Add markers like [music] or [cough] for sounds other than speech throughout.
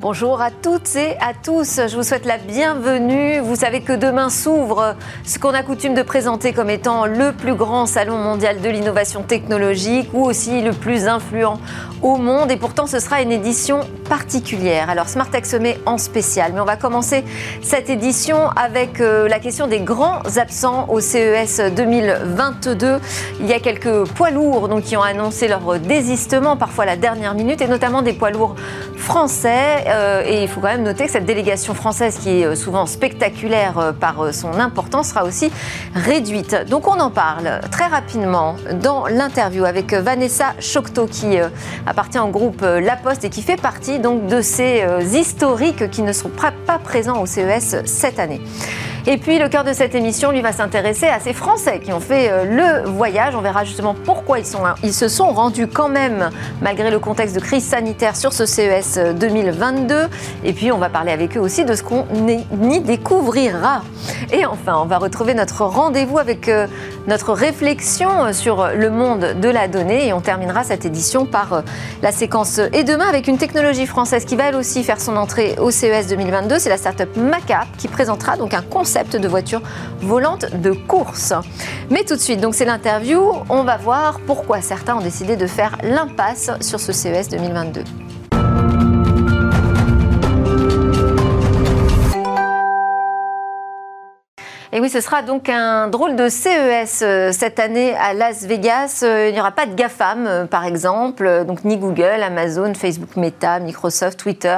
Bonjour à toutes et à tous, je vous souhaite la bienvenue. Vous savez que demain s'ouvre ce qu'on a coutume de présenter comme étant le plus grand salon mondial de l'innovation technologique ou aussi le plus influent au monde et pourtant ce sera une édition particulière. Alors Smart met en spécial, mais on va commencer cette édition avec euh, la question des grands absents au CES 2022. Il y a quelques poids lourds donc, qui ont annoncé leur désistement, parfois à la dernière minute, et notamment des poids lourds français. Euh, et il faut quand même noter que cette délégation française, qui est euh, souvent spectaculaire euh, par son importance, sera aussi réduite. Donc on en parle très rapidement dans l'interview avec Vanessa Chocteau, qui appartient au groupe La Poste et qui fait partie donc de ces historiques qui ne seront pas présents au CES cette année. Et puis le cœur de cette émission, lui, va s'intéresser à ces Français qui ont fait euh, le voyage. On verra justement pourquoi ils, sont, ils se sont rendus quand même, malgré le contexte de crise sanitaire, sur ce CES 2022. Et puis on va parler avec eux aussi de ce qu'on y découvrira. Et enfin, on va retrouver notre rendez-vous avec euh, notre réflexion sur le monde de la donnée. Et on terminera cette édition par euh, la séquence Et demain avec une technologie française qui va elle aussi faire son entrée au CES 2022. C'est la startup Macap qui présentera donc un concept de voiture volante de course. Mais tout de suite, donc c'est l'interview, on va voir pourquoi certains ont décidé de faire l'impasse sur ce CES 2022. Et oui, ce sera donc un drôle de CES euh, cette année à Las Vegas. Euh, il n'y aura pas de GAFAM, euh, par exemple, donc ni Google, Amazon, Facebook, Meta, Microsoft, Twitter.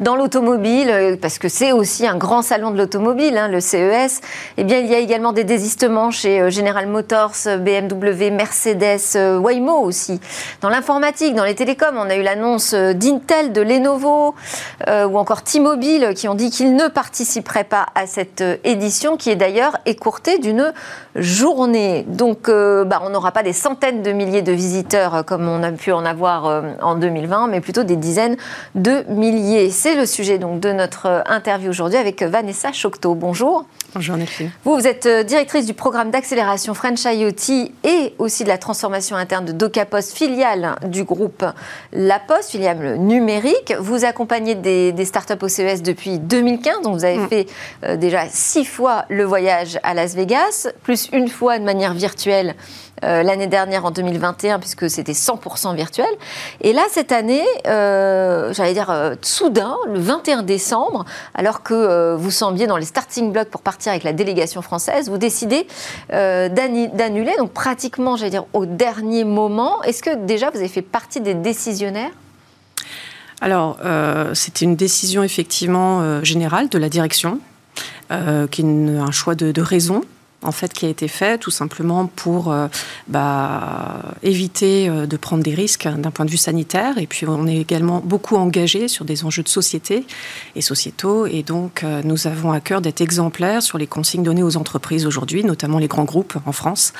Dans l'automobile, parce que c'est aussi un grand salon de l'automobile, hein, le CES, eh bien, il y a également des désistements chez General Motors, BMW, Mercedes, Waymo aussi. Dans l'informatique, dans les télécoms, on a eu l'annonce d'Intel, de Lenovo ou encore T-Mobile qui ont dit qu'ils ne participeraient pas à cette édition qui est d'ailleurs d'ailleurs écourté d'une journée. Donc, euh, bah, on n'aura pas des centaines de milliers de visiteurs euh, comme on a pu en avoir euh, en 2020, mais plutôt des dizaines de milliers. C'est le sujet donc de notre interview aujourd'hui avec Vanessa Chocteau. Bonjour. Bonjour Nelly. Vous, vous êtes directrice du programme d'accélération French IoT et aussi de la transformation interne de DocaPost, filiale du groupe La Poste, filiale numérique. Vous accompagnez des, startups au CES depuis 2015, donc vous avez mm. fait déjà six fois le voyage à Las Vegas, plus une fois de manière virtuelle euh, l'année dernière en 2021, puisque c'était 100% virtuel. Et là, cette année, euh, j'allais dire euh, soudain, le 21 décembre, alors que vous sembliez dans les starting blocks pour partir avec la délégation française, vous décidez d'annuler, donc pratiquement, j'allais dire, au dernier moment. Est-ce que déjà vous avez fait partie des décisionnaires? Alors, c'était une décision effectivement générale de la direction, qui est un choix de, de raison en fait qui a été fait tout simplement pour euh, bah, éviter euh, de prendre des risques d'un point de vue sanitaire et puis on est également beaucoup engagé sur des enjeux de société et sociétaux et donc euh, nous avons à cœur d'être exemplaires sur les consignes données aux entreprises aujourd'hui, notamment les grands groupes en France,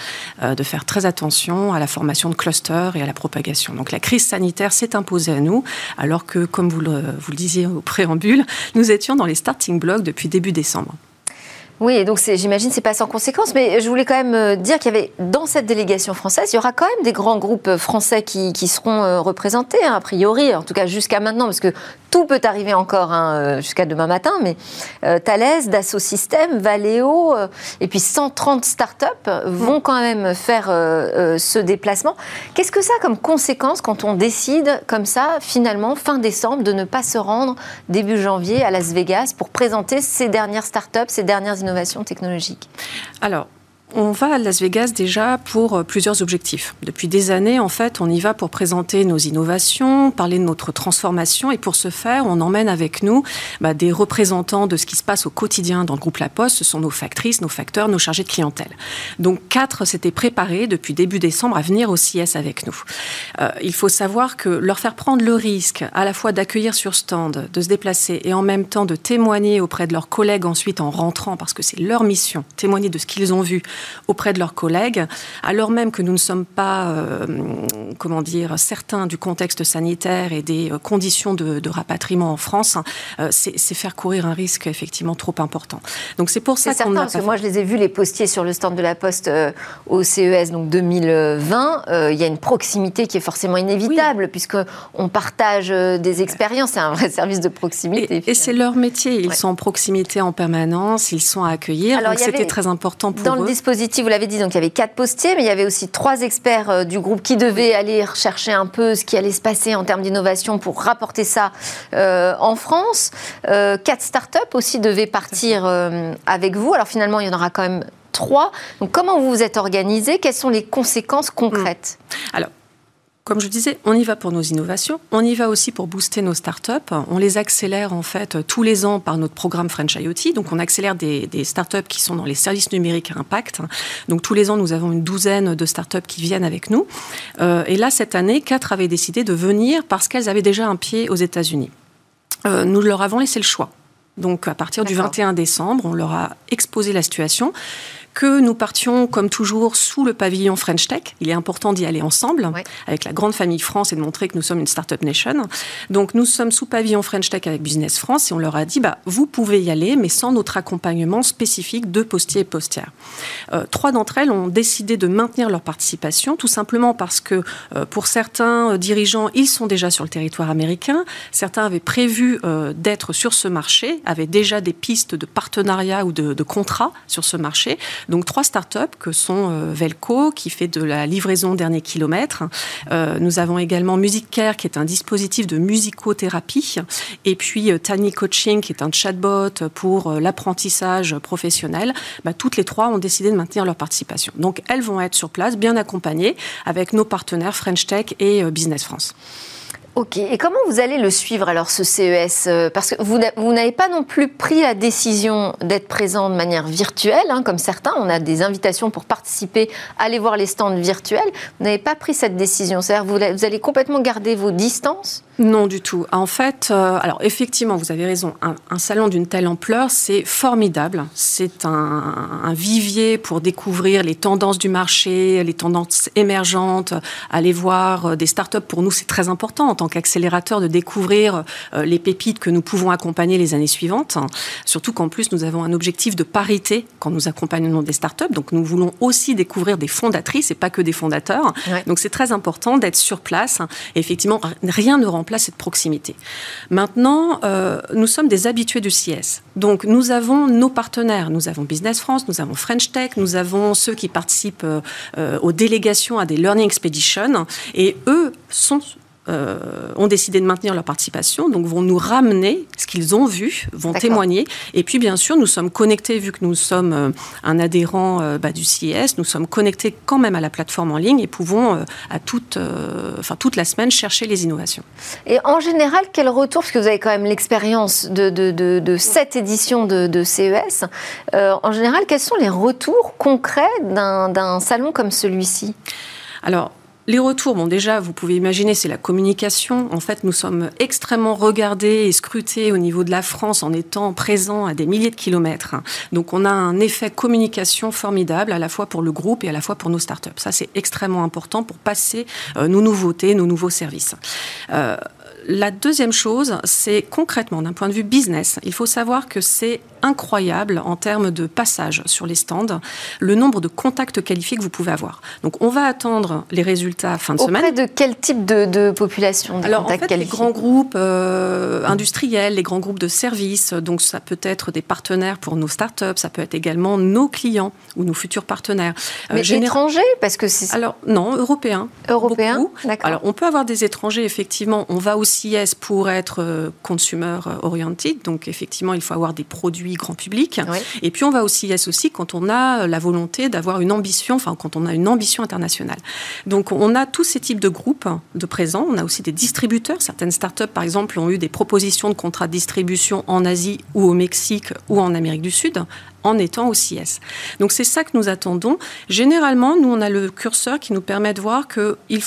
de faire très attention à la formation de clusters et à la propagation. Donc la crise sanitaire s'est imposée à nous alors que comme vous le, vous le disiez au préambule, nous étions dans les starting blocks depuis début décembre. Oui, donc j'imagine c'est pas sans conséquence, mais je voulais quand même euh, dire qu'il y avait dans cette délégation française, il y aura quand même des grands groupes français qui, seront euh, représentés, hein, a priori, en tout cas jusqu'à maintenant, parce que tout peut arriver encore hein, euh, jusqu'à demain matin, mais Thales, Dassault Systèmes, Valeo, et puis 130 startups vont quand même faire ce déplacement. Qu'est-ce que ça a comme conséquence quand on décide comme ça, finalement, fin décembre, de ne pas se rendre début janvier à Las Vegas pour présenter ces dernières startups, ces dernières innovations innovation technologique Alors, on va à Las Vegas déjà pour euh, plusieurs objectifs. Depuis des années, en fait, on y va pour présenter nos innovations, parler de notre transformation, et pour ce faire, on emmène avec nous bah, des représentants de ce qui se passe au quotidien dans le groupe La Poste. Ce sont nos factrices, nos facteurs, nos chargés de clientèle. Donc quatre s'étaient préparés depuis début décembre à venir au CIS avec nous. Euh, il faut savoir que leur faire prendre le risque à la fois d'accueillir sur stand, de se déplacer et en même temps de témoigner auprès de leurs collègues ensuite en rentrant, parce que c'est leur mission, témoigner de ce qu'ils ont vu auprès de leurs collègues, alors même que nous ne sommes pas, comment dire, certains du contexte sanitaire et des conditions de, rapatriement en France, c'est faire courir un risque effectivement trop important. Donc c'est pour ça qu'on a. Parce que moi, je les ai vus les postiers sur le stand de la Poste au CES donc 2020. il y a une proximité qui est forcément inévitable puisque on partage des expériences. C'est un vrai [laughs] service de proximité. Et, c'est leur métier. Ils sont en proximité en permanence. Ils sont à accueillir. donc c'était très important pour dans eux. Le dispositif, vous l'avez dit, donc il y avait quatre postiers, mais il y avait aussi trois experts du groupe qui devaient aller chercher un peu ce qui allait se passer en termes d'innovation pour rapporter ça en France. quatre startups aussi devaient partir avec vous. Alors finalement, il y en aura quand même trois. Donc comment vous vous êtes organisé? Quelles sont les conséquences concrètes? Hmm. Alors, comme je disais, on y va pour nos innovations, on y va aussi pour booster nos startups. On les accélère en fait tous les ans par notre programme French IoT. Donc on accélère des, des startups qui sont dans les services numériques à impact. Donc tous les ans, nous avons une douzaine de startups qui viennent avec nous. Euh, et là, cette année, quatre avaient décidé de venir parce qu'elles avaient déjà un pied aux États-Unis. Euh, nous leur avons laissé le choix. Donc à partir du 21 décembre, on leur a exposé la situation que nous partions, comme toujours, sous le pavillon French Tech. Il est important d'y aller ensemble, avec la grande famille France, et de montrer que nous sommes une startup nation. Donc, nous sommes sous pavillon French Tech avec Business France, et on leur a dit, bah, vous pouvez y aller, mais sans notre accompagnement spécifique de postiers et postières. Euh, trois d'entre elles ont décidé de maintenir leur participation, tout simplement parce que, euh, pour certains euh, dirigeants, ils sont déjà sur le territoire américain. Certains avaient prévu d'être sur ce marché, avaient déjà des pistes de partenariat ou de, de contrats sur ce marché. Donc trois startups que sont euh, Velco, qui fait de la livraison dernier kilomètre. Euh, nous avons également Music Care, qui est un dispositif de musicothérapie. Et puis euh, Tiny Coaching, qui est un chatbot pour l'apprentissage professionnel. Bah, toutes les trois ont décidé de maintenir leur participation. Donc elles vont être sur place, bien accompagnées, avec nos partenaires French Tech et Business France. Ok, et comment vous allez le suivre alors ce CES euh, Parce que vous n'avez pas non plus pris la décision d'être présent de manière virtuelle, hein, comme certains. On a des invitations pour participer, aller voir les stands virtuels. Vous n'avez pas pris cette décision. C'est-à-dire vous, allez complètement garder vos distances? Non, du tout. En fait, euh, alors effectivement, vous avez raison, un, salon d'une telle ampleur, c'est formidable. C'est un, vivier pour découvrir les tendances du marché, les tendances émergentes, aller voir euh, des startups. Pour nous, c'est très important en tant qu'accélérateur de découvrir euh, les pépites que nous pouvons accompagner les années suivantes. Surtout qu'en plus, nous avons un objectif de parité quand nous accompagnons des startups. Donc, nous voulons aussi découvrir des fondatrices et pas que des fondateurs. Donc, c'est très important d'être sur place. Et effectivement, rien ne remplace place cette proximité. Maintenant, euh, nous sommes des habitués du CS. Donc, nous avons nos partenaires. Nous avons Business France, nous avons French Tech, nous avons ceux qui participent euh, aux délégations à des Learning Expeditions. Et eux sont euh, ont décidé de maintenir leur participation, donc vont nous ramener ce qu'ils ont vu, vont témoigner. Et puis, bien sûr, nous sommes connectés, vu que nous sommes euh, un adhérent euh, bah, du CIS, nous sommes connectés quand même à la plateforme en ligne et pouvons à toute, enfin, toute la semaine chercher les innovations. Et en général, quel retour, parce que vous avez quand même l'expérience de, de, de, cette édition de, CES, en général, quels sont les retours concrets d'un salon comme celui-ci? Alors, les retours, bon déjà, vous pouvez imaginer, c'est la communication. En fait, nous sommes extrêmement regardés et scrutés au niveau de la France en étant présents à des milliers de kilomètres. Donc on a un effet communication formidable à la fois pour le groupe et à la fois pour nos startups. Ça, c'est extrêmement important pour passer euh, nos nouveautés, nos nouveaux services. Euh, la deuxième chose, c'est concrètement, d'un point de vue business, il faut savoir que c'est incroyable en termes de passage sur les stands, le nombre de contacts qualifiés que vous pouvez avoir. Donc, on va attendre les résultats fin de semaine. Auprès de quel type de, population Alors, en fait, les grands groupes euh, industriels, les grands groupes de services, donc ça peut être des partenaires pour nos startups, ça peut être également nos clients ou nos futurs partenaires. Euh, Mais étrangers Parce que c'est... Alors, non, européens. Européens, d'accord. Alors, on peut avoir des étrangers, effectivement. On va aussi CIS pour être euh, consumer oriented, donc effectivement, il faut avoir des produits grand public. Et puis on va au CIS aussi quand on a la volonté d'avoir une ambition, enfin quand on a une ambition internationale. Donc on a tous ces types de groupes de présents. On a aussi des distributeurs. Certaines startups, par exemple, ont eu des propositions de contrats de distribution en Asie ou au Mexique ou en Amérique du Sud en étant au CIS. Donc c'est ça que nous attendons. Généralement, nous, on a le curseur qui nous permet de voir qu'ils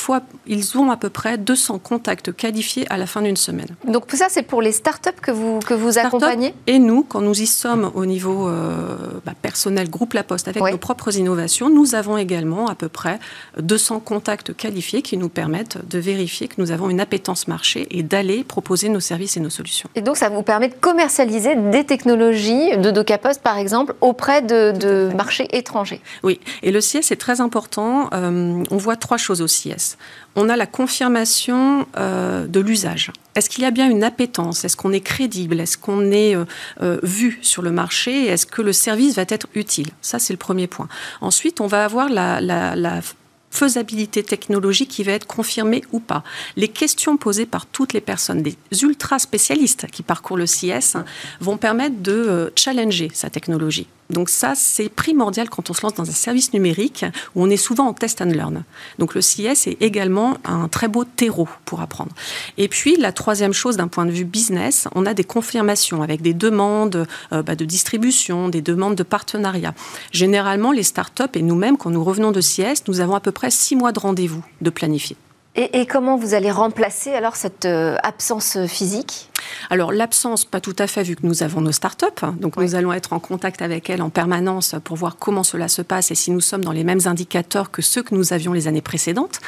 ils ont à peu près 200 contacts qualifiés à la fin d'une semaine. Donc tout ça, c'est pour les startups que vous, que vous accompagnez? Et nous, quand nous y sommes au niveau euh, bah, personnel, groupe La Poste, avec nos propres innovations, nous avons également à peu près 200 contacts qualifiés qui nous permettent de vérifier que nous avons une appétence marché et d'aller proposer nos services et nos solutions. Et donc, ça vous permet de commercialiser des technologies de DocaPost, par exemple, auprès de, marchés étrangers. Oui, et le CIS est très important. Euh, on voit trois choses au CIS. On a la confirmation euh, de l'usage. Est-ce qu'il y a bien une appétence? Est-ce qu'on est crédible? Est-ce qu'on est, euh, vu sur le marché? Est-ce que le service va être utile? Ça, c'est le premier point. Ensuite, on va avoir la, la faisabilité technologique qui va être confirmée ou pas. Les questions posées par toutes les personnes, des ultra spécialistes qui parcourent le CS, vont permettre de euh, challenger sa technologie. Donc ça, c'est primordial quand on se lance dans un service numérique où on est souvent en test and learn. Donc le CS est également un très beau terreau pour apprendre. Et puis la troisième chose d'un point de vue business, on a des confirmations avec des demandes euh, bah, de distribution, des demandes de partenariat. Généralement, les startups et nous-mêmes, quand nous revenons de CS, nous avons à peu près six mois de rendez-vous de planifier. Et, comment vous allez remplacer alors cette euh, absence physique? Alors l'absence, pas tout à fait, vu que nous avons nos startups. Donc nous allons être en contact avec elles en permanence pour voir comment cela se passe et si nous sommes dans les mêmes indicateurs que ceux que nous avions les années précédentes.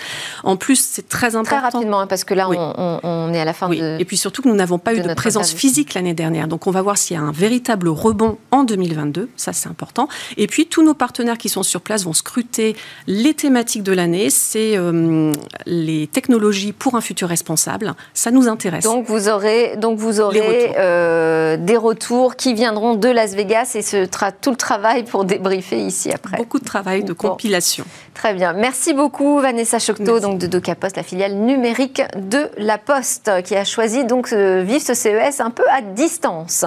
En plus, c'est très important. Très rapidement, hein, parce que là, on, est à la fin oui. de. Et puis surtout que nous n'avons pas eu de présence physique l'année dernière. Donc on va voir s'il y a un véritable rebond en 2022. Ça, c'est important. Et puis tous nos partenaires qui sont sur place vont scruter les thématiques de l'année. C'est euh, les technologies pour un futur responsable. Ça nous intéresse. Donc vous aurez donc vous aurez euh, des retours qui viendront de Las Vegas et ce sera tout le travail pour débriefer ici après. Beaucoup de travail de compilation. Très bien. Merci beaucoup Vanessa Chocteau donc de DocaPost, la filiale numérique de La Poste, qui a choisi donc de vivre ce CES un peu à distance.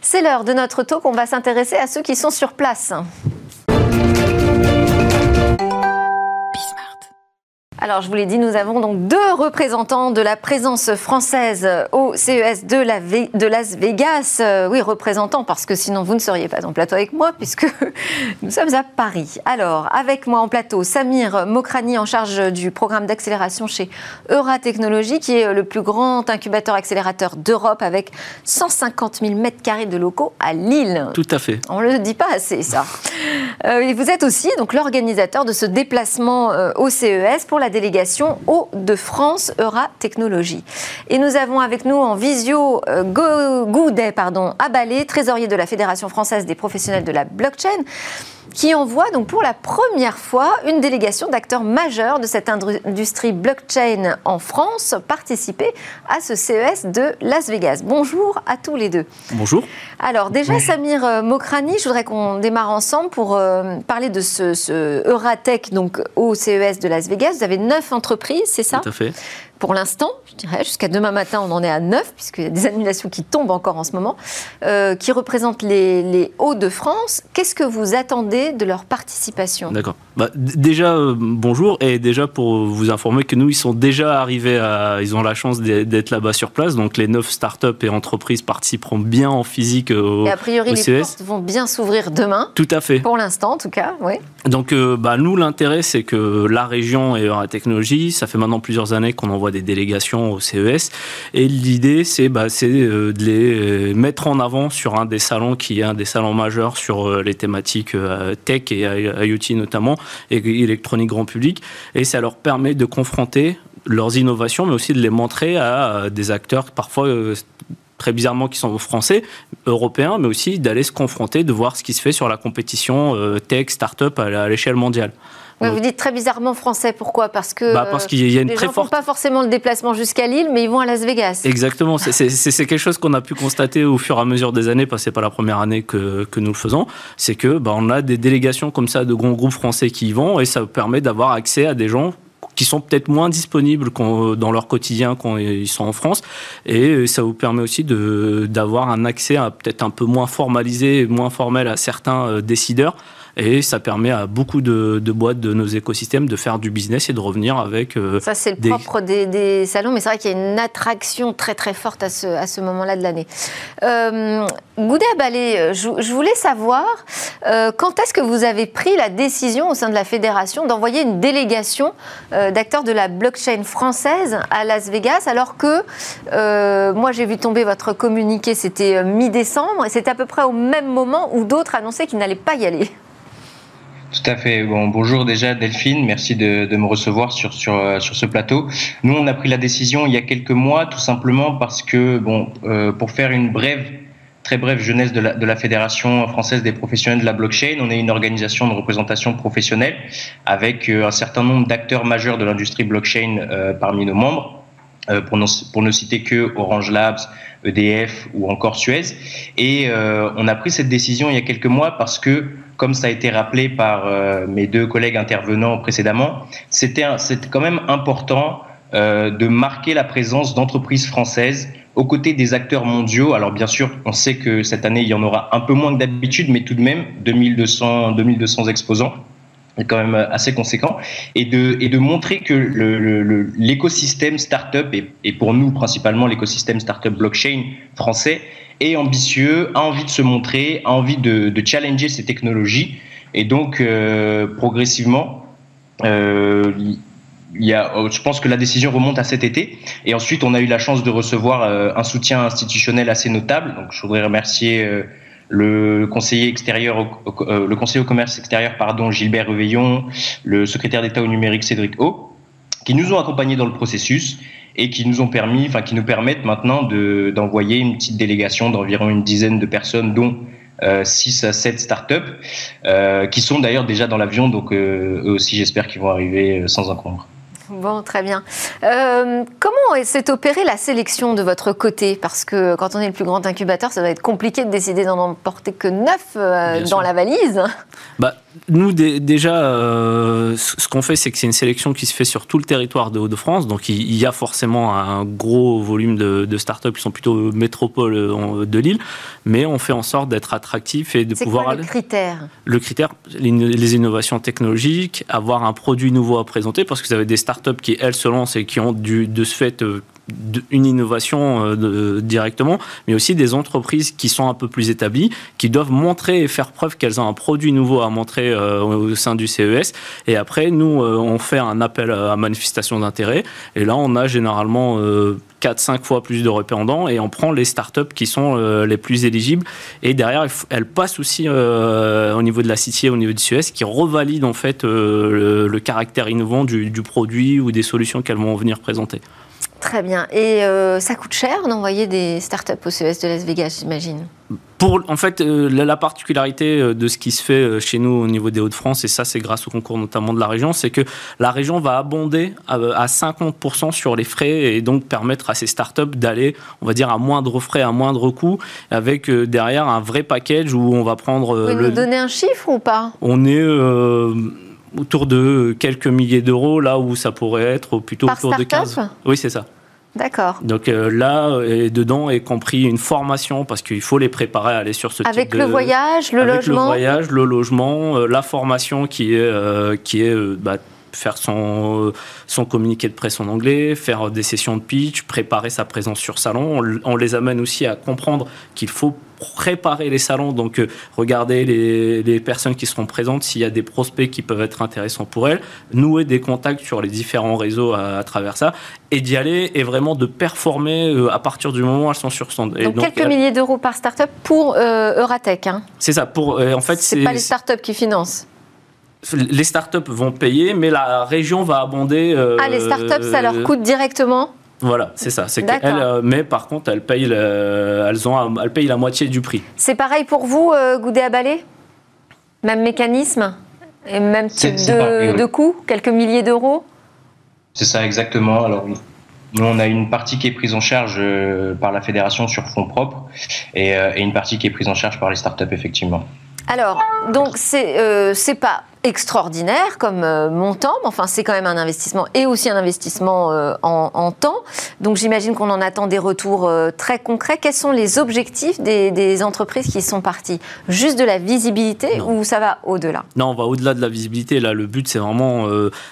C'est l'heure de notre talk. On va s'intéresser à ceux qui sont sur place. Alors, je vous l'ai dit, nous avons donc deux représentants de la présence française au CES de, la de Las Vegas. Euh, oui, représentants, parce que sinon vous ne seriez pas en plateau avec moi, puisque [laughs] nous sommes à Paris. Alors, avec moi en plateau, Samir Mokrani, en charge du programme d'accélération chez Eura Technologies, qui est le plus grand incubateur accélérateur d'Europe, avec 150 000 mètres carrés de locaux à Lille. Tout à fait. On ne le dit pas assez, ça. Euh, et vous êtes aussi donc l'organisateur de ce déplacement euh, au CES pour la délégation Hauts-de-France Eura Technologies. Et nous avons avec nous en visio euh, Goudet pardon, Abalé, trésorier de la Fédération française des professionnels de la blockchain qui envoie donc pour la première fois une délégation d'acteurs majeurs de cette industrie blockchain en France participer à ce CES de Las Vegas. Bonjour à tous les deux. Bonjour. Alors déjà, Samir euh, Mokrani, je voudrais qu'on démarre ensemble pour euh, parler de ce, ce Euratech donc, au CES de Las Vegas. Vous avez neuf entreprises, c'est ça? Tout à fait pour l'instant, je dirais, jusqu'à demain matin, on en est à 9, puisqu'il y a des annulations qui tombent encore en ce moment, euh, qui représentent les, Hauts-de-France. Qu'est-ce que vous attendez de leur participation? D'accord. Bah, déjà, euh, bonjour, et déjà pour vous informer que nous, ils sont déjà arrivés à. Ils ont la chance d'être là-bas sur place, donc les 9 startups et entreprises participeront bien en physique au, Et a priori, les portes vont bien s'ouvrir demain. Tout à fait. Pour l'instant, en tout cas, oui. Donc, euh, bah, nous, l'intérêt, c'est que la région et la technologie, ça fait maintenant plusieurs années qu'on envoie des délégations au CES. Et l'idée, c'est bah, euh, de les euh, mettre en avant sur un des salons qui est un des salons majeurs sur euh, les thématiques tech et IoT notamment, et électronique grand public. Et ça leur permet de confronter leurs innovations, mais aussi de les montrer à des acteurs parfois très bizarrement qui sont français, européens, mais aussi d'aller se confronter, de voir ce qui se fait sur la compétition tech, start-up à l'échelle mondiale vous dites très bizarrement français. Pourquoi? Parce que bah parce qu'il y a une les très gens forte. pas forcément le déplacement jusqu'à Lille, mais ils vont à Las Vegas. Exactement. C'est quelque chose qu'on a pu constater au fur et à mesure des années, parce que c'est pas la première année que, que nous le faisons. C'est que bah, on a des délégations comme ça de grands groupes français qui y vont, et ça permet d'avoir accès à des gens qui sont peut-être moins disponibles dans leur quotidien quand ils sont en France. Et ça vous permet aussi d'avoir un accès peut-être un peu moins formalisé, moins formel à certains euh, décideurs Et ça permet à beaucoup de, boîtes de nos écosystèmes de faire du business et de revenir avec. Euh, ça, c'est le propre des, salons, mais c'est vrai qu'il y a une attraction très très forte à ce, à ce moment-là de l'année. Euh, Goudé Abalé, je, je, voulais savoir euh, quand est-ce que vous avez pris la décision au sein de la fédération d'envoyer une délégation euh, d'acteurs de la blockchain française à Las Vegas, alors que moi j'ai vu tomber votre communiqué, c'était mi-décembre, et c'était à peu près au même moment où d'autres annonçaient qu'ils n'allaient pas y aller? Tout à fait. Bon, bonjour déjà Delphine, merci de, me recevoir sur, sur, euh, sur ce plateau. Nous, on a pris la décision il y a quelques mois, tout simplement parce que, bon, euh, pour faire une brève, très brève jeunesse de la, de la Fédération française des professionnels de la blockchain, on est une organisation de représentation professionnelle avec euh, un certain nombre d'acteurs majeurs de l'industrie blockchain parmi nos membres. pour, pour ne citer que Orange Labs, EDF ou encore Suez. Et on a pris cette décision il y a quelques mois parce que comme ça a été rappelé par euh, mes deux collègues intervenants précédemment, c'était quand même important euh, de marquer la présence d'entreprises françaises aux côtés des acteurs mondiaux. Alors bien sûr, on sait que cette année, il y en aura un peu moins que d'habitude, mais tout de même, 2200, 2200 exposants quand même assez conséquent, et de, et de montrer que l'écosystème le, startup, et, pour nous principalement l'écosystème startup blockchain français, est ambitieux, a envie de se montrer, a envie de, challenger ces technologies. Et donc, euh, progressivement, euh, il y a, je pense que la décision remonte à cet été. Et ensuite, on a eu la chance de recevoir euh, un soutien institutionnel assez notable. Donc, je voudrais remercier le conseiller extérieur, le conseiller au commerce extérieur, pardon, Gilbert Reveillon, le secrétaire d'État au numérique Cédric O, qui nous ont accompagnés dans le processus et qui nous ont permis, enfin qui nous permettent maintenant d'envoyer une petite délégation d'environ une dizaine de personnes, dont 6 euh, à 7 startups, euh, qui sont d'ailleurs déjà dans l'avion, donc euh, eux aussi j'espère qu'ils vont arriver sans encombre. Bon, très bien. Euh, comment s'est opérée la sélection de votre côté? Parce que quand on est le plus grand incubateur, ça va être compliqué de décider d'en emporter que neuf euh, dans la valise. Bah, nous, déjà, euh, ce qu'on fait, c'est que c'est une sélection qui se fait sur tout le territoire de Hauts-de-France. Donc, il y a forcément un gros volume de, de startups qui sont plutôt métropole de l'île. Mais on fait en sorte d'être attractif et de pouvoir. C'est le critère? Le critère, les innovations technologiques, avoir un produit nouveau à présenter, parce que vous avez des startups qui, elles, se lancent et qui ont du, de ce fait euh, une innovation euh, directement, mais aussi des entreprises qui sont un peu plus établies, qui doivent montrer et faire preuve qu'elles ont un produit nouveau à montrer euh, au sein du CES. Et après, nous, on fait un appel à manifestation d'intérêt. Et là, on a généralement 4-5 fois plus de répondants et on prend les startups qui sont les plus éligibles. Et derrière, elles passent aussi au niveau de la City au niveau du CES qui revalident en fait le, caractère innovant du produit ou des solutions qu'elles vont venir présenter. Très bien. Et euh, ça coûte cher d'envoyer des startups au CES de Las Vegas, j'imagine? Pour, en fait, euh, la, particularité euh, de ce qui se fait chez nous au niveau des Hauts-de-France, et ça c'est grâce au concours notamment de la région, c'est que la région va abonder à, 50% sur les frais et donc permettre à ces startups d'aller, on va dire, à moindre frais, à moindre coût, avec derrière un vrai package où on va prendre... Vous pouvez nous donner un chiffre ou pas? On est autour de quelques milliers d'euros, là où ça pourrait être plutôt autour de 15. Oui, c'est ça. D'accord. Donc euh, là, et dedans est compris une formation parce qu'il faut les préparer à aller sur ce avec type de... Avec le voyage, le avec logement le voyage, le logement, euh, la formation qui est, euh, qui est bah, faire son, son communiqué de presse en anglais, faire des sessions de pitch, préparer sa présence sur salon. On, les amène aussi à comprendre qu'il faut préparer les salons, donc euh, regarder les, personnes qui seront présentes, s'il y a des prospects qui peuvent être intéressants pour elles, nouer des contacts sur les différents réseaux à, travers ça, et d'y aller et vraiment de performer euh, à partir du moment où elles sont sur stand. Donc, quelques milliers d'euros par startup pour euh, Euratech. Hein. C'est ça. Pour en fait, c'est pas les startups qui financent les startups vont payer, mais la région va abonder. Euh, ah, les startups, ça leur coûte directement voilà, c'est ça. C'est euh, mais par contre, elles payent, elles, ont, elles payent la moitié du prix. C'est pareil pour vous, euh, Goudé à balai Même mécanisme? Et même type de, de coût Quelques milliers d'euros? C'est ça, exactement. Alors, nous, on a une partie qui est prise en charge par la fédération sur fonds propres et, et une partie qui est prise en charge par les startups, effectivement. Alors, donc, c'est pas extraordinaire comme montant, mais enfin c'est quand même un investissement et aussi un investissement en, temps. Donc j'imagine qu'on en attend des retours très concrets. Quels sont les objectifs des, entreprises qui sont parties? Juste de la visibilité ou ça va au-delà? Non, on va au-delà de la visibilité. Là, le but c'est vraiment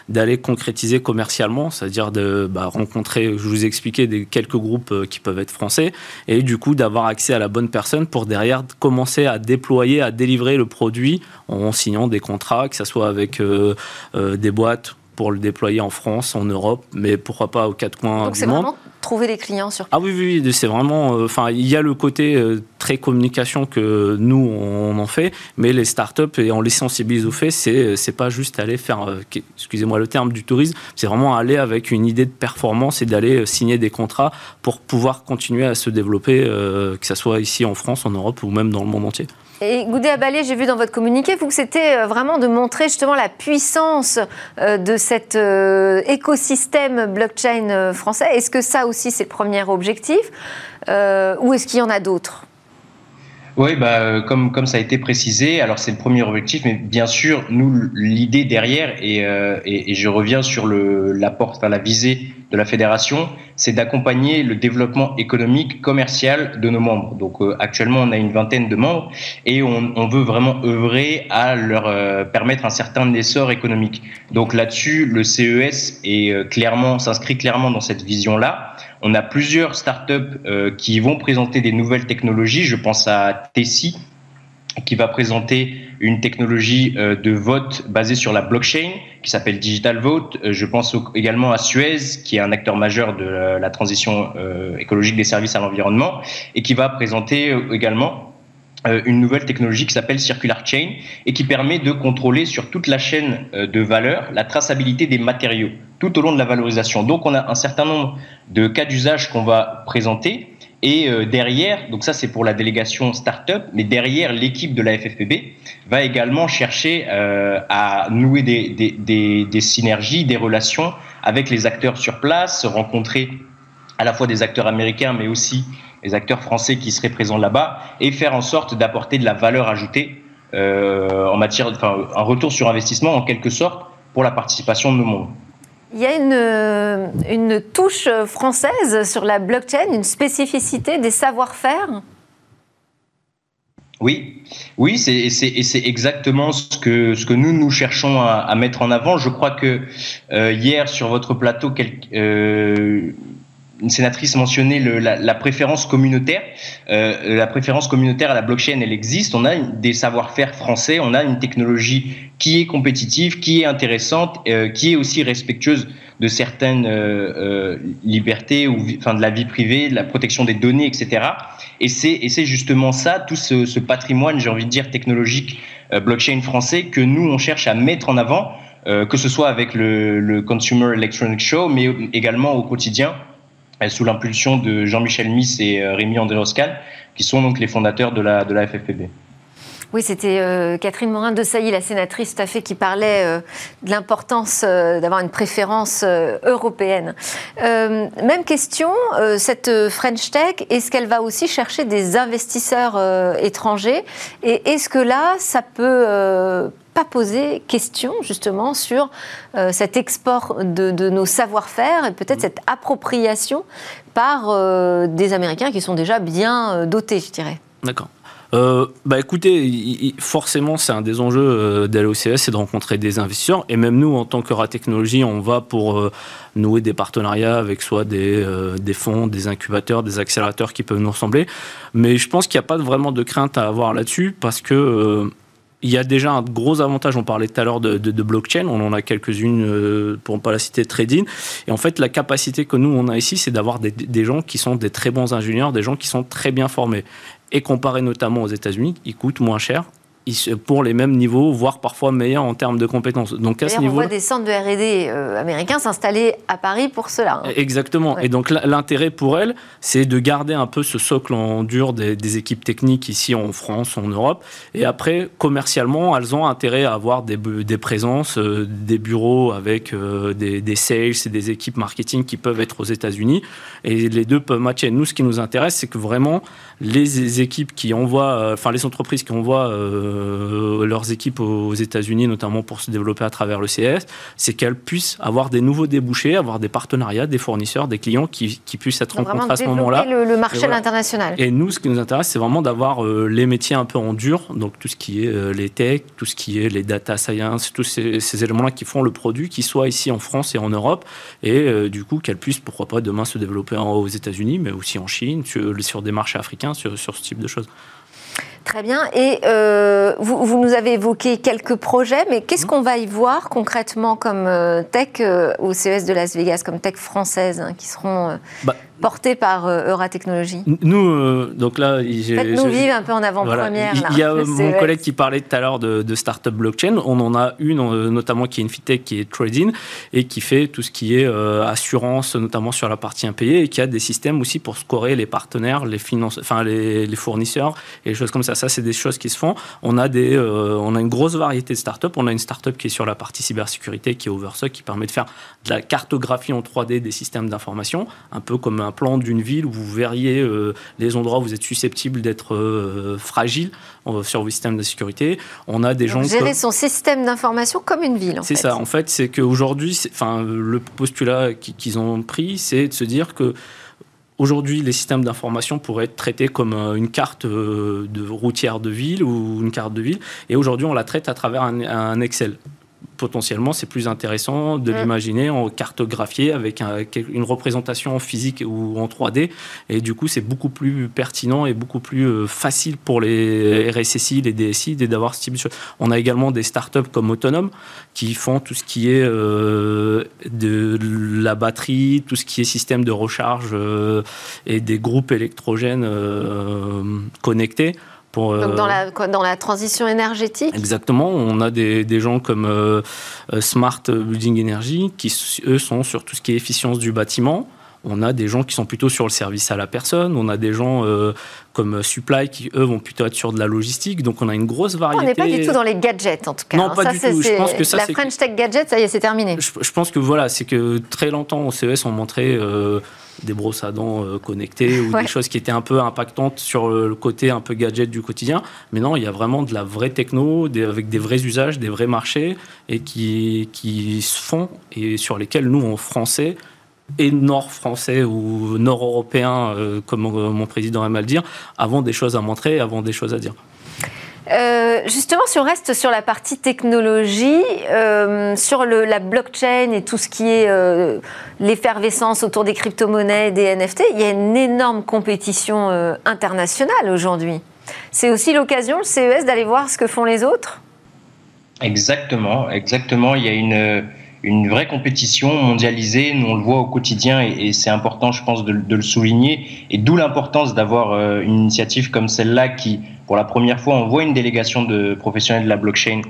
d'aller concrétiser commercialement, c'est-à-dire de bah, rencontrer, je vous ai expliqué, des, quelques groupes qui peuvent être français et du coup d'avoir accès à la bonne personne pour derrière commencer à déployer, à délivrer le produit en signant des contrats, que ce soit avec euh, euh, des boîtes pour le déployer en France, en Europe, mais pourquoi pas aux quatre coins Donc du monde. Vraiment trouver des clients sur Ah oui, oui, c'est vraiment. Euh, enfin, il y a le côté très communication que nous on en fait, mais les startups et on les sensibilise au fait, c'est c'est pas juste aller faire, excusez-moi le terme du tourisme, c'est vraiment aller avec une idée de performance et d'aller signer des contrats pour pouvoir continuer à se développer, que ce soit ici en France, en Europe ou même dans le monde entier. Et Goudé Abalé, j'ai vu dans votre communiqué, vous, que c'était euh, vraiment de montrer justement la puissance euh, de cet euh, écosystème blockchain français. Est-ce que ça aussi, c'est le premier objectif Ou est-ce qu'il y en a d'autres? Oui, bah, comme, comme ça a été précisé, alors c'est le premier objectif, mais bien sûr, nous, l'idée derrière, et, et, je reviens sur le, la porte, la visée de la fédération, c'est d'accompagner le développement économique, commercial de nos membres. Donc euh, actuellement, on a une vingtaine de membres et on, on veut vraiment œuvrer à leur euh, permettre un certain essor économique. Donc là-dessus, le CES est euh, clairement s'inscrit clairement dans cette vision-là. On a plusieurs startups qui vont présenter des nouvelles technologies. Je pense à Tessie qui va présenter une technologie euh, de vote basée sur la blockchain qui s'appelle Digital Vote. Euh, je pense également à Suez, qui est un acteur majeur de la transition euh, écologique des services à l'environnement et qui va présenter également une nouvelle technologie qui s'appelle Circular Chain et qui permet de contrôler sur toute la chaîne de valeur la traçabilité des matériaux tout au long de la valorisation. Donc on a un certain nombre de cas d'usage qu'on va présenter et euh, derrière, donc ça c'est pour la délégation start-up, mais derrière l'équipe de la FFPB va également chercher euh, à nouer des, des, des, des, synergies, des relations avec les acteurs sur place, rencontrer à la fois des acteurs américains, mais aussi les acteurs français qui seraient présents là-bas, et faire en sorte d'apporter de la valeur ajoutée euh, en matière, enfin un retour sur investissement en quelque sorte pour la participation de nos mondes. Il y a une, une touche française sur la blockchain, une spécificité des savoir-faire? Oui, oui, c'est exactement ce que ce que nous nous cherchons à, à mettre en avant. Je crois que euh, hier sur votre plateau, quel, euh, une sénatrice mentionnait la, préférence communautaire. Euh, la préférence communautaire à la blockchain, elle existe. On a des savoir-faire français, on a une technologie qui est compétitive, qui est intéressante, euh, qui est aussi respectueuse de certaines euh, euh libertés ou de la vie privée, de la protection des données, etc. Et c'est justement ça, tout ce, patrimoine, j'ai envie de dire technologique euh, blockchain français que nous on cherche à mettre en avant. Euh, que ce soit avec le, le Consumer Electronic Show, mais également au quotidien, sous l'impulsion de Jean-Michel Miss et euh, Rémi André-Oscan, qui sont donc les fondateurs de la, de FFPB. Oui, c'était euh, Catherine Morin de Sailly, la sénatrice, tout qui parlait euh, de l'importance d'avoir une préférence européenne. même question, cette French Tech, est-ce qu'elle va aussi chercher des investisseurs étrangers? Et est-ce que là, ça peut pas poser question justement sur euh, cet export de, nos savoir-faire et peut-être mm. cette appropriation par euh, des Américains qui sont déjà bien euh, dotés, je dirais. D'accord. bah écoutez, forcément, c'est un des enjeux d'aller au c'est de rencontrer des investisseurs. Et même nous, en tant que Technologie, on va pour nouer des partenariats avec soit des, des fonds, des incubateurs, des accélérateurs qui peuvent nous ressembler. Mais je pense qu'il n'y a pas vraiment de crainte à avoir là-dessus parce que il y a déjà un gros avantage, on parlait tout à l'heure de, blockchain, on en a quelques-unes, euh, pour ne pas la citer, trading. Et en fait, la capacité que nous, on a ici, c'est d'avoir des, des, gens qui sont des très bons ingénieurs, des gens qui sont très bien formés. Et comparé notamment aux États-Unis, ils coûtent moins cher pour les mêmes niveaux, voire parfois meilleurs en termes de compétences. Donc à ce niveau, on voit des centres de R&D euh, américains s'installer à Paris pour cela. Hein. Exactement. Et donc l'intérêt pour elles, c'est de garder un peu ce socle en dur des, équipes techniques ici en France, en Europe. Et après, commercialement, elles ont intérêt à avoir des, des présences, euh, des bureaux avec euh, des, des, sales et des équipes marketing qui peuvent être aux États-Unis. Et les deux peuvent matcher. Nous, ce qui nous intéresse, c'est que vraiment les équipes qui envoient, enfin les entreprises qui envoient leurs équipes aux États-Unis, notamment pour se développer à travers le CS, c'est qu'elles puissent avoir des nouveaux débouchés, avoir des partenariats, des fournisseurs, des clients qui, puissent être rencontrés à ce moment-là. Le, le marché à l'international. Et nous, ce qui nous intéresse, c'est vraiment d'avoir les métiers un peu en dur, donc tout ce qui est les tech, tout ce qui est les data science, tous ces, ces éléments-là qui font le produit, qui soit ici en France et en Europe, et du coup qu'elles puissent, pourquoi pas, demain se développer aux États-Unis, mais aussi en Chine, sur, des marchés africains, sur, ce type de choses. Très bien. Et euh, vous, nous avez évoqué quelques projets, mais qu'est-ce mmh. qu'on va y voir concrètement comme euh, tech euh, au CES de Las Vegas, comme tech française, hein, qui seront bah, porté par Euratechnologie Nous, donc là, faites-nous vivre un peu en avant-première. il y a [laughs] mon collègue qui parlait tout à l'heure de, de start-up blockchain. On en a une, notamment qui est une fintech qui est Trading et qui fait tout ce qui est assurance, notamment sur la partie impayée, et qui a des systèmes aussi pour scorer les partenaires, les enfin les, fournisseurs et des choses comme ça. Ça, c'est des choses qui se font. On a des, on a une grosse variété de start-up. On a une start-up qui est sur la partie cybersécurité, qui est Oversuck, qui permet de faire de la cartographie en 3D des systèmes d'information, un peu comme un plan d'une ville où vous verriez euh, les endroits où vous êtes susceptible d'être euh, fragile euh, sur vos systèmes de sécurité. On a des gens gérer son système d'information comme une ville. C'est ça. En fait, c'est qu'aujourd'hui, enfin, le postulat qu'ils ont pris, c'est de se dire que Aujourd'hui, les systèmes d'information pourraient être traités comme une carte de routière de ville ou une carte de ville. Et aujourd'hui, on la traite à travers un Excel potentiellement, c'est plus intéressant de l'imaginer en cartographié avec une représentation en physique ou en 3D. Et du coup, c'est beaucoup plus pertinent et beaucoup plus euh, facile pour les RSSI, les DSI d'avoir ce type de choses. On a également des startups comme Autonome qui font tout ce qui est euh, de la batterie, tout ce qui est système de recharge euh, et des groupes électrogènes connectés. Donc dans, euh, la, dans la transition énergétique Exactement. On a des, des gens comme euh, euh, Smart Building Energy qui, eux, sont sur tout ce qui est efficience du bâtiment. On a des gens qui sont plutôt sur le service à la personne. On a des gens comme Supply qui, eux, vont plutôt être sur de la logistique. Donc, on a une grosse variété. On n'est pas du tout dans les gadgets, en tout cas. Non, hein. pas du tout. Je pense que ça, la French Tech Gadget, ça y est, c'est terminé. Je, pense que voilà, c'est que très longtemps, au CES, on montrait des brosses à dents euh, connectées ou des choses qui étaient un peu impactantes sur le côté un peu gadget du quotidien. Mais non, il y a vraiment de la vraie techno, avec des vrais usages, des vrais marchés et qui, qui se font et sur lesquels nous, en français, et nord-français ou nord-européens, euh, comme mon président aime à le dire, avons des choses à montrer, avons des choses à dire. Euh, justement, si on reste sur la partie technologie, euh, sur la blockchain et tout ce qui est euh, l'effervescence autour des crypto-monnaies, des NFT, il y a une énorme compétition internationale aujourd'hui. C'est aussi l'occasion, le CES, d'aller voir ce que font les autres? Exactement, exactement. Il y a une, une vraie compétition mondialisée, nous on le voit au quotidien et, c'est important, je pense, de, de, le souligner. Et d'où l'importance d'avoir une initiative comme celle-là qui pour la première fois, on voit une délégation de professionnels de la blockchain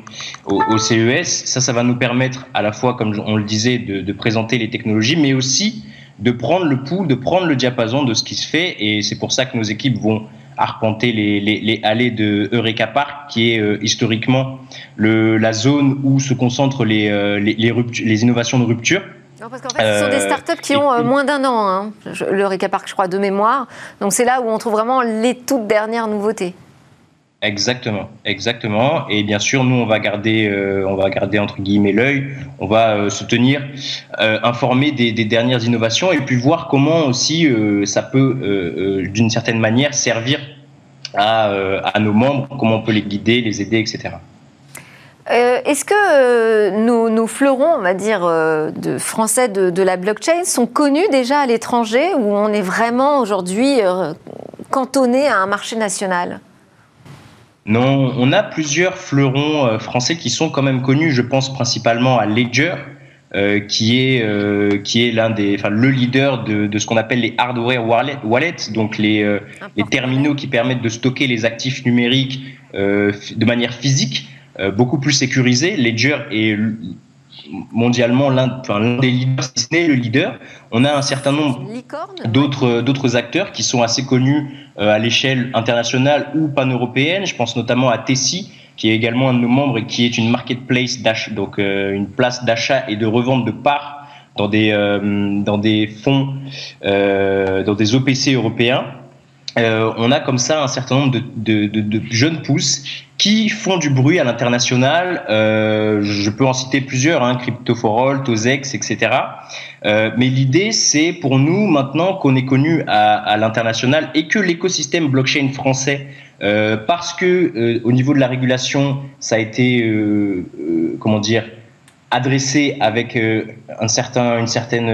au, CES. Ça, ça va nous permettre à la fois, comme on le disait, de, présenter les technologies, mais aussi de prendre le pouls, de prendre le diapason de ce qui se fait. Et c'est pour ça que nos équipes vont arpenter les, les, allées de Eureka Park, qui est euh, historiquement le, la zone où se concentrent les, euh, les, innovations de rupture. Non, parce qu'en fait, ce sont des euh, startups qui ont moins d'un an, hein. le Park, je crois, de mémoire. Donc c'est là où on trouve vraiment les toutes dernières nouveautés. Exactement, exactement. Et bien sûr, nous, on va garder, euh, on va garder entre guillemets l'œil. On va euh, se tenir euh, informé des, dernières innovations et puis voir comment aussi ça peut, d'une certaine manière, servir à, nos membres, comment on peut les guider, les aider, etc. Est-ce que nos, nos, fleurons, on va dire, de français de, de, la blockchain sont connus déjà à l'étranger ou on est vraiment aujourd'hui cantonné à un marché national? Non, on a plusieurs fleurons euh, français qui sont quand même connus. Je pense principalement à Ledger, euh, qui est euh, qui est l'un des, enfin le leader de, de ce qu'on appelle les hardware wallets, donc les les terminaux qui permettent de stocker les actifs numériques de manière physique, beaucoup plus sécurisé. Ledger est mondialement l'un des leaders, si ce n'est le leader. On a un certain nombre d'autres d'autres acteurs qui sont assez connus euh, à l'échelle internationale ou pan-européenne. Je pense notamment à Tessie, qui est également un de nos membres et qui est une marketplace donc euh, une place d'achat et de revente de parts dans des euh, dans des fonds, dans des OPC européens. On a comme ça un certain nombre de, de jeunes pousses qui font du bruit à l'international. Euh, je peux en citer plusieurs, hein, Crypto4All, Tozex, etc. Euh, mais l'idée, c'est pour nous maintenant qu'on est connu à, à l'international et que l'écosystème blockchain français, euh, parce que euh, au niveau de la régulation, ça a été, euh, euh, comment dire, adressé avec un certain, une certaine,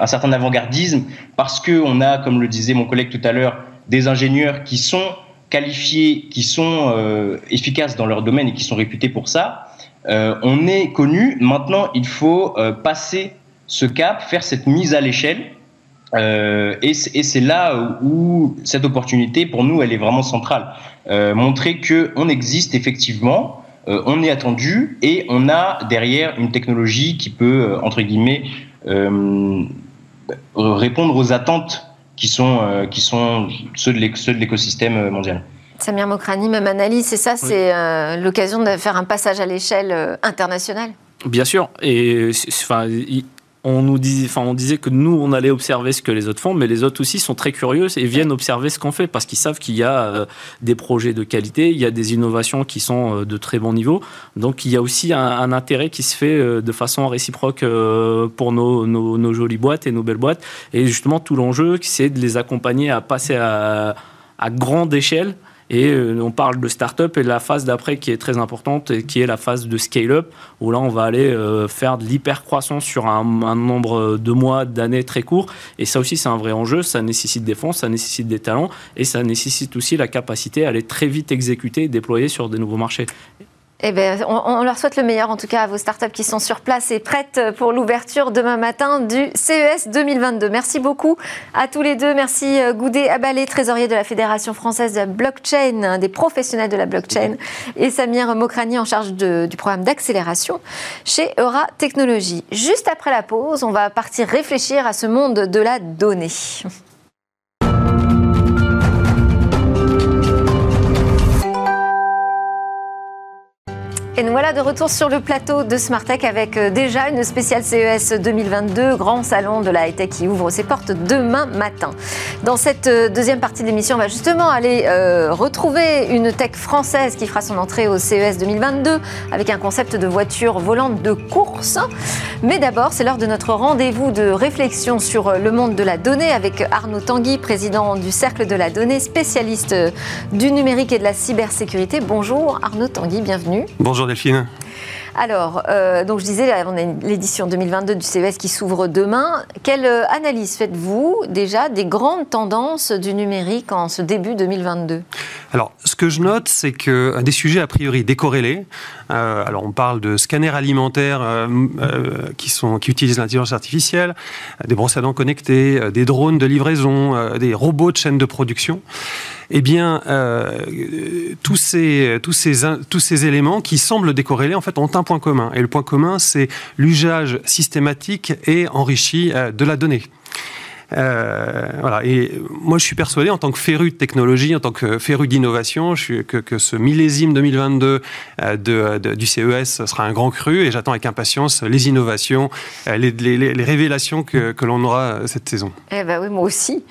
un certain avant-gardisme, parce que on a, comme le disait mon collègue tout à l'heure, des ingénieurs qui sont qualifiés, qui sont euh, efficaces dans leur domaine et qui sont réputés pour ça, euh, on est connu. Maintenant, il faut euh, passer ce cap, faire cette mise à l'échelle. et c'est là où cette opportunité, pour nous, elle est vraiment centrale. montrer qu'on existe effectivement, on est attendu et on a derrière une technologie qui peut, entre guillemets, répondre aux attentes qui sont, euh, qui sont ceux de l'écosystème euh, mondial. Samir Mokrani, même analyse, c'est ça, c'est euh, l'occasion de faire un passage à l'échelle internationale? Bien sûr, et enfin, on nous disait, enfin, on disait que nous, on allait observer ce que les autres font, mais les autres aussi sont très curieux et viennent observer ce qu'on fait parce qu'ils savent qu'il y a euh, des projets de qualité, il y a des innovations qui sont euh, de très bon niveau. Donc, il y a aussi un, intérêt qui se fait euh, de façon réciproque pour nos, nos, jolies boîtes et nos belles boîtes. Et justement, tout l'enjeu, c'est de les accompagner à passer à, à grande échelle et euh, on parle de start-up et de la phase d'après qui est très importante et qui est la phase de scale-up, où là on va aller euh, faire de l'hyper-croissance sur un, nombre de mois, d'années très court. Et ça aussi c'est un vrai enjeu, ça nécessite des fonds, ça nécessite des talents et ça nécessite aussi la capacité à aller très vite exécuter et déployer sur des nouveaux marchés. Eh bien, on, leur souhaite le meilleur, en tout cas, à vos startups qui sont sur place et prêtes pour l'ouverture demain matin du CES 2022. Merci beaucoup à tous les deux. Merci euh, Goudet Abalé, trésorier de la Fédération française de la blockchain, des professionnels de la blockchain, et Samir Mokrani en charge du programme d'accélération chez Eura Technologies. Juste après la pause, on va partir réfléchir à ce monde de la donnée. Et nous voilà de retour sur le plateau de Smartech avec euh, déjà une spéciale CES 2022, grand salon de la high-tech qui ouvre ses portes demain matin. Dans cette euh, deuxième partie de l'émission, on va justement aller euh, retrouver une tech française qui fera son entrée au CES 2022 avec un concept de voiture volante de course. Mais d'abord, c'est l'heure de notre rendez-vous de réflexion sur le monde de la donnée avec Arnaud Tanguy, président du Cercle de la donnée, spécialiste du numérique et de la cybersécurité. Bonjour Arnaud Tanguy, bienvenue. Bonjour Delphine. Alors, euh, donc je disais, on a l'édition 2022 du CES qui s'ouvre demain. Quelle euh, analyse faites-vous déjà des grandes tendances du numérique en ce début 2022 Alors, ce que je note, c'est que des sujets a priori décorrélés. Euh, alors, on parle de scanners alimentaires qui, sont, qui utilisent l'intelligence artificielle, des brosses à dents connectées, des drones de livraison, des robots de chaîne de production eh bien, euh, tous, ces, tous, ces, éléments qui semblent décorrélés, en fait, ont un point commun. Et le point commun, c'est l'usage systématique et enrichi euh, de la donnée. Euh, voilà. Et moi, je suis persuadé, en tant que féru de technologie, en tant que féru d'innovation, que, ce millésime 2022 euh, du CES sera un grand cru et j'attends avec impatience les innovations, euh, les, révélations que, que l'on aura cette saison. Eh ben oui, moi aussi.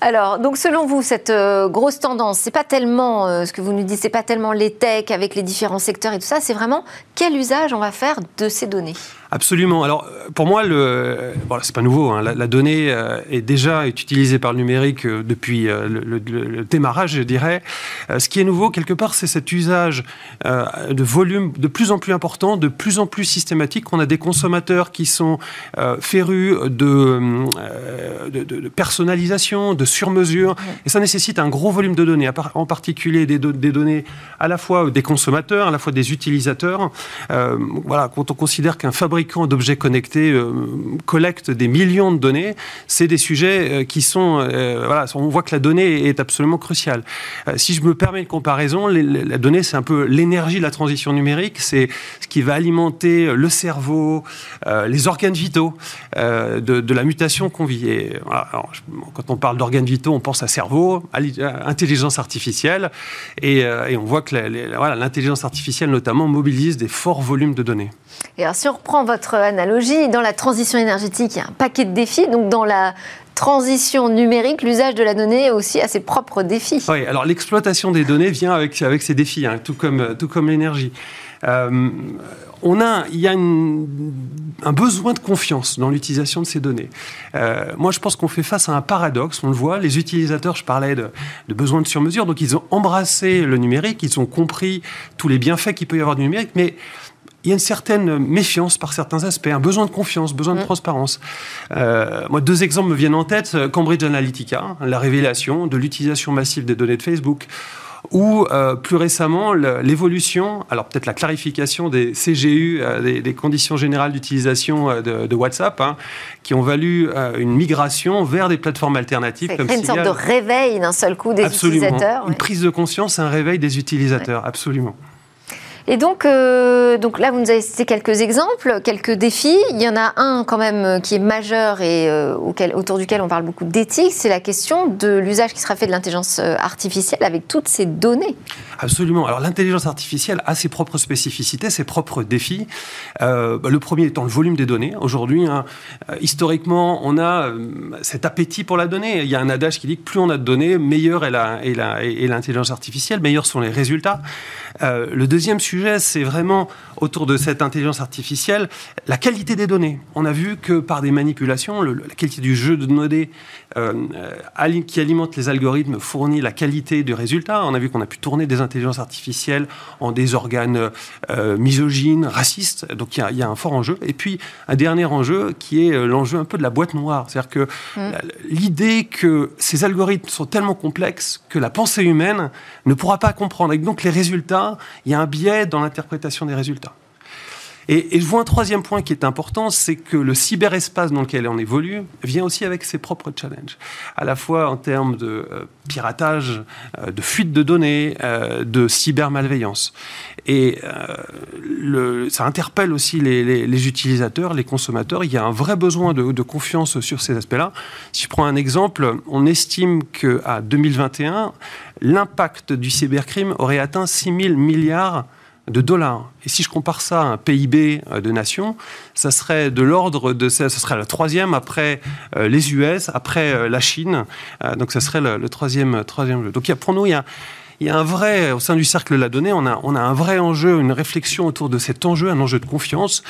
Alors, donc selon vous, cette grosse tendance, c'est pas tellement ce que vous nous dites, c'est pas tellement les techs avec les différents secteurs et tout ça, c'est vraiment quel usage on va faire de ces données? Absolument. Alors, pour moi, le, bon, c'est pas nouveau. Hein. La, donnée euh, est déjà utilisée par le numérique euh, depuis euh, le, démarrage, je dirais. Ce qui est nouveau, quelque part, c'est cet usage de volume de plus en plus important, de plus en plus systématique. On a des consommateurs qui sont férus de, de, personnalisation, de sur-mesure, et ça nécessite un gros volume de données, en particulier des, des, données à la fois des consommateurs, à la fois des utilisateurs. voilà, quand on considère qu'un fabricant d'objets connectés euh, collectent des millions de données, c'est des sujets euh, qui sont... Euh, voilà, on voit que la donnée est absolument cruciale. si je me permets une comparaison, la donnée, c'est un peu l'énergie de la transition numérique, c'est ce qui va alimenter le cerveau, les organes vitaux de, la mutation qu'on vit. Et, quand on parle d'organes vitaux, on pense à cerveau, à, intelligence artificielle, et, on voit que l'intelligence artificielle notamment mobilise des forts volumes de données. Et alors, si on reprend votre analogie, dans la transition énergétique, il y a un paquet de défis. Donc, dans la transition numérique, l'usage de la donnée aussi a ses propres défis. Oui, alors l'exploitation des données vient avec, avec ses défis, hein, tout comme, tout comme l'énergie. Euh, on a, il y a un besoin de confiance dans l'utilisation de ces données. Euh, moi, je pense qu'on fait face à un paradoxe. On le voit, les utilisateurs, je parlais de, de besoin de sur-mesure, donc ils ont embrassé le numérique, ils ont compris tous les bienfaits qu'il peut y avoir du numérique, mais il y a une certaine méfiance par certains aspects, un besoin de confiance, besoin de mm. transparence. Euh, moi, deux exemples me viennent en tête. Cambridge Analytica, la révélation de l'utilisation massive des données de Facebook ou euh, plus récemment l'évolution, alors peut-être la clarification des CGU, euh, des, conditions générales d'utilisation euh, de, WhatsApp, hein, qui ont valu une migration vers des plateformes alternatives. Comme une sorte de réveil d'un seul coup des utilisateurs. Une prise de conscience, un réveil des utilisateurs, absolument. Et donc, euh, donc là, vous nous avez cité quelques exemples, quelques défis. Il y en a un quand même euh, qui est majeur et euh, autour duquel on parle beaucoup d'éthique, c'est la question de l'usage qui sera fait de l'intelligence artificielle avec toutes ces données. Absolument. Alors l'intelligence artificielle a ses propres spécificités, ses propres défis. Le premier étant le volume des données. Aujourd'hui, hein, historiquement, on a cet appétit pour la donnée. Il y a un adage qui dit que plus on a de données, meilleure est l'intelligence artificielle, meilleurs sont les résultats. le deuxième sujet sujet, c'est vraiment autour de cette intelligence artificielle, la qualité des données. On a vu que par des manipulations, la qualité du jeu de données euh, qui alimente les algorithmes fournit la qualité du résultat. On a vu qu'on a pu tourner des intelligences artificielles en des organes euh, misogynes, racistes. Donc il y, a un fort enjeu. Et puis un dernier enjeu qui est euh, l'enjeu un peu de la boîte noire. C'est-à-dire que mmh. l'idée que ces algorithmes sont tellement complexes que la pensée humaine ne pourra pas comprendre. Et donc les résultats, il y a un biais dans l'interprétation des résultats. Et, je vois un troisième point qui est important, c'est que le cyberespace dans lequel on évolue vient aussi avec ses propres challenges, à la fois en termes de euh, piratage, euh, de fuite de données, euh, de cybermalveillance. Et ça interpelle aussi les, utilisateurs, les consommateurs. Il y a un vrai besoin de, de confiance sur ces aspects-là. Si je prends un exemple, on estime qu'à 2021, l'impact du cybercrime aurait atteint 6 000 milliards de dollars. Et si je compare ça à un PIB euh, de nation, ça serait de l'ordre de, ça serait le troisième après euh, les US, après euh, la Chine. donc ça serait le, troisième, troisième jeu. Donc pour nous, il y a, il y a un vrai, au sein du cercle la donnée, on a, un vrai enjeu, une réflexion autour de cet enjeu, un enjeu de confiance,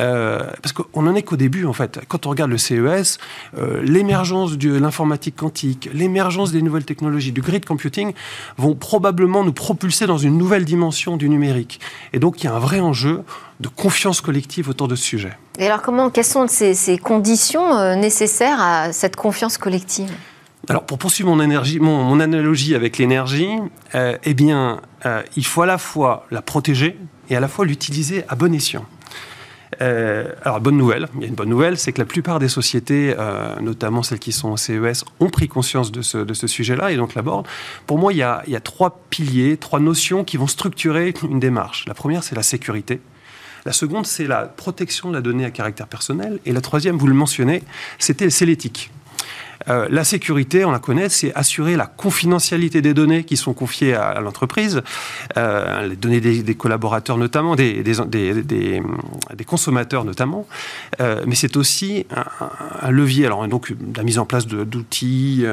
euh, parce qu'on n'en est qu'au début, en fait. Quand on regarde le CES, euh, l'émergence de l'informatique quantique, l'émergence des nouvelles technologies, du grid computing, vont probablement nous propulser dans une nouvelle dimension du numérique. Et donc, il y a un vrai enjeu de confiance collective autour de ce sujet. Et alors, comment, quelles sont ces, ces conditions euh, nécessaires à cette confiance collective? Alors, pour poursuivre mon, analogie avec l'énergie, euh, eh bien, euh, il faut à la fois la protéger et à la fois l'utiliser à bon escient. Euh, alors, bonne nouvelle, il y a une bonne nouvelle, c'est que la plupart des sociétés, notamment celles qui sont au CES, ont pris conscience de ce, sujet-là et donc l'abordent. Pour moi, il y, a, il y, a, trois piliers, trois notions qui vont structurer une démarche. La première, c'est la sécurité. La seconde, c'est la protection de la donnée à caractère personnel. Et la troisième, vous le mentionnez, c'est l'éthique. Euh, la sécurité, on la connaît, c'est assurer la confidentialité des données qui sont confiées à, l'entreprise, euh, les données des, collaborateurs notamment, des, des, consommateurs notamment, euh, mais c'est aussi un, levier, alors donc la mise en place d'outils,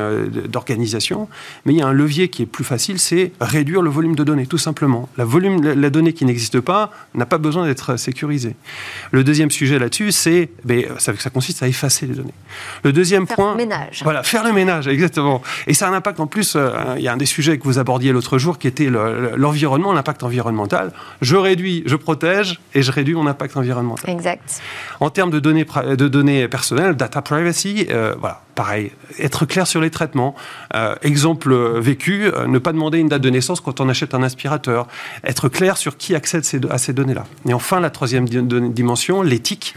d'organisation, mais il y a un levier qui est plus facile, c'est réduire le volume de données, tout simplement. La, volume, la, donnée qui n'existe pas n'a pas besoin d'être sécurisée. Le deuxième sujet là-dessus, c'est, ben, ça, ça consiste à effacer les données. Le deuxième point... Ménage. Voilà, faire le ménage, exactement. Et ça a un impact en plus, euh, il y a un des sujets que vous abordiez l'autre jour qui était l'environnement, l'impact environnemental. Je réduis, je protège et je réduis mon impact environnemental. Exact. En termes de données, de données personnelles, data privacy, euh, voilà, pareil, être clair sur les traitements. Euh, exemple vécu, ne pas demander une date de naissance quand on achète un aspirateur. Être clair sur qui accède à ces données-là. Et enfin, la troisième dimension, l'éthique,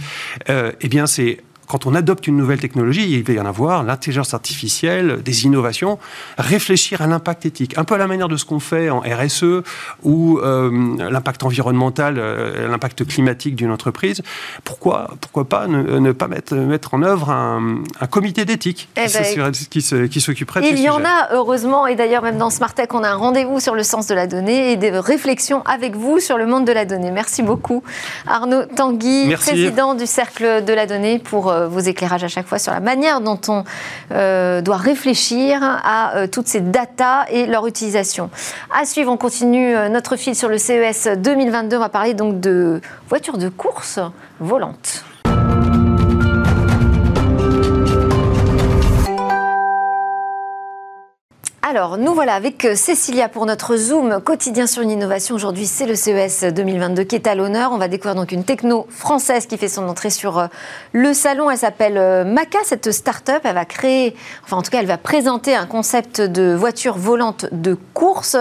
eh bien, c'est quand on adopte une nouvelle technologie, il va y en avoir, l'intelligence artificielle, des innovations, réfléchir à l'impact éthique. Un peu à la manière de ce qu'on fait en RSE ou euh, l'impact environnemental, euh, l'impact climatique d'une entreprise. Pourquoi, pourquoi pas ne, pas mettre, mettre en œuvre un, comité d'éthique qui, eh ben, qui s'occuperait de Il y en a, heureusement, et d'ailleurs même dans Smartech, on a un rendez-vous sur le sens de la donnée et des réflexions avec vous sur le monde de la donnée. Merci beaucoup. Arnaud Tanguy, président du Cercle de la Donnée, pour vos éclairages à chaque fois sur la manière dont on doit réfléchir à toutes ces datas et leur utilisation. À suivre, on continue notre fil sur le CES 2022. On va parler donc de voitures de course volantes. Alors, nous voilà avec euh, Cécilia pour notre Zoom quotidien sur l'innovation. Aujourd'hui, c'est le CES 2022 qui est à l'honneur. On va découvrir donc une techno française qui fait son entrée sur euh, le salon. Elle s'appelle euh, Maca, cette start-up. Elle va créer, enfin en tout cas, elle va présenter un concept de voiture volante de course.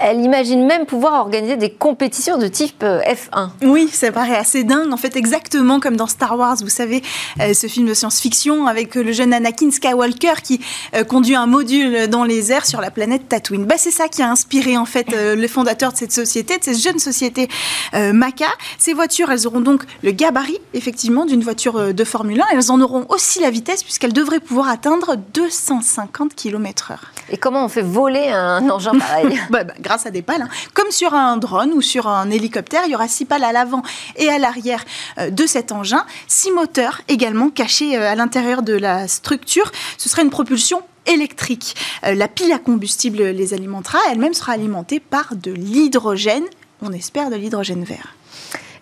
Elle imagine même pouvoir organiser des compétitions de type F1. Oui, ça paraît assez dingue. En fait, exactement comme dans Star Wars, vous savez, ce film de science-fiction avec le jeune Anakin Skywalker qui conduit un module dans les sur la planète Tatooine. Bah, c'est ça qui a inspiré en fait euh, les fondateurs de cette société, de cette jeune société euh, Maca. Ces voitures, elles auront donc le gabarit effectivement d'une voiture euh, de Formule 1. Elles en auront aussi la vitesse puisqu'elles devraient pouvoir atteindre 250 km/h. Et comment on fait voler un engin pareil [laughs] bah, bah, Grâce à des pales. Hein. Comme sur un drone ou sur un hélicoptère, il y aura six pales à l'avant et à l'arrière de cet engin, six moteurs également cachés à l'intérieur de la structure. Ce serait une propulsion électrique. Euh, la pile à combustible les alimentera, elle-même sera alimentée par de l'hydrogène, on espère de l'hydrogène vert.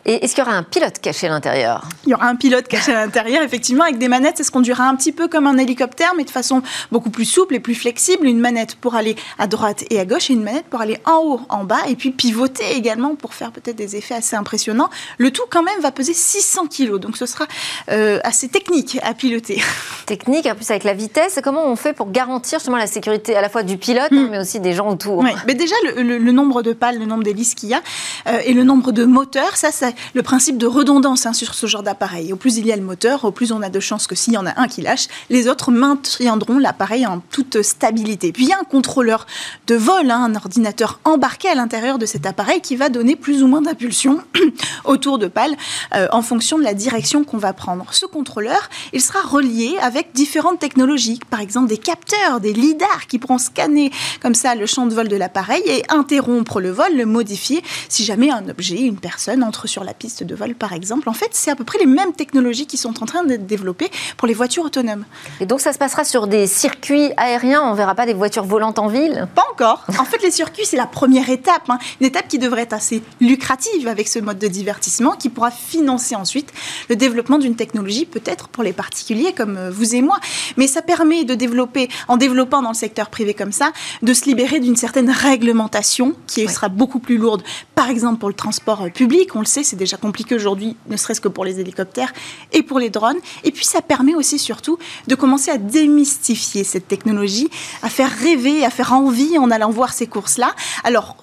Et est-ce qu'il y aura un pilote caché à l'intérieur? Il y aura un pilote caché à l'intérieur, effectivement, avec des manettes. Ça se conduira un petit peu comme un hélicoptère, mais de façon beaucoup plus souple et plus flexible. Une manette pour aller à droite et à gauche et une manette pour aller en haut, en bas, et puis pivoter également pour faire peut-être des effets assez impressionnants. Le tout, quand même, va peser 600 kg, donc ce sera euh, assez technique à piloter. [laughs] Technique, en plus avec la vitesse. Comment on fait pour garantir justement la sécurité à la fois du pilote, hmm. mais aussi des gens autour? Oui. mais Déjà, le, nombre de pales, le nombre d'hélices qu'il y a, euh, et le nombre de moteurs, ça, ça le principe de redondance hein, sur ce genre d'appareil. Au plus il y a le moteur, au plus on a de chances que s'il y en a un qui lâche, les autres maintiendront l'appareil en toute stabilité. Puis il y a un contrôleur de vol, hein, un ordinateur embarqué à l'intérieur de cet appareil qui va donner plus ou moins d'impulsion [clears throat] autour de pales euh, en fonction de la direction qu'on va prendre. Ce contrôleur, il sera relié avec différentes technologies, par exemple des capteurs, des lidars qui pourront scanner comme ça le champ de vol de l'appareil et interrompre le vol, le modifier si jamais un objet, une personne entre sur la piste de vol, par exemple. En fait, c'est à peu près les mêmes technologies qui sont en train d'être développées pour les voitures autonomes. Et donc, ça se passera sur des circuits aériens On ne verra pas des voitures volantes en ville? Pas encore. En fait, les circuits, c'est la première étape. Hein. Une étape qui devrait être assez lucrative avec ce mode de divertissement, qui pourra financer ensuite le développement d'une technologie, peut-être pour les particuliers comme euh, vous et moi. Mais ça permet de développer, en développant dans le secteur privé comme ça, de se libérer d'une certaine réglementation qui sera beaucoup plus lourde. Par exemple, pour le transport euh, public, on le sait, c'est déjà compliqué qu'aujourd'hui, ne serait-ce que pour les hélicoptères et pour les drones. Et puis ça permet aussi surtout de commencer à démystifier cette technologie, à faire rêver, à faire envie en allant voir ces courses-là. Alors,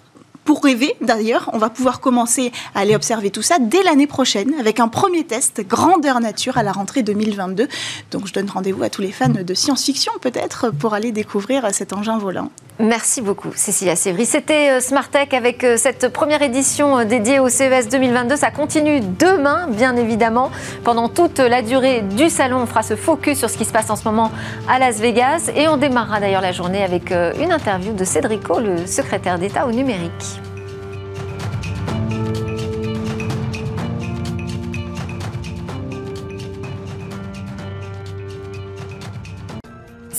pour rêver, d'ailleurs, on va pouvoir commencer à aller observer tout ça dès l'année prochaine avec un premier test grandeur nature à la rentrée 2022. Donc je donne rendez-vous à tous les fans de science-fiction peut-être pour aller découvrir cet engin volant. Merci beaucoup Cécilia Sévry. C'était euh, Smart Tech avec euh, cette première édition euh, dédiée au CES 2022. Ça continue demain, bien évidemment. Pendant toute la durée du salon, on fera ce focus sur ce qui se passe en ce moment à Las Vegas. Et on démarrera d'ailleurs la journée avec une interview de Cédrico, le secrétaire d'État au numérique.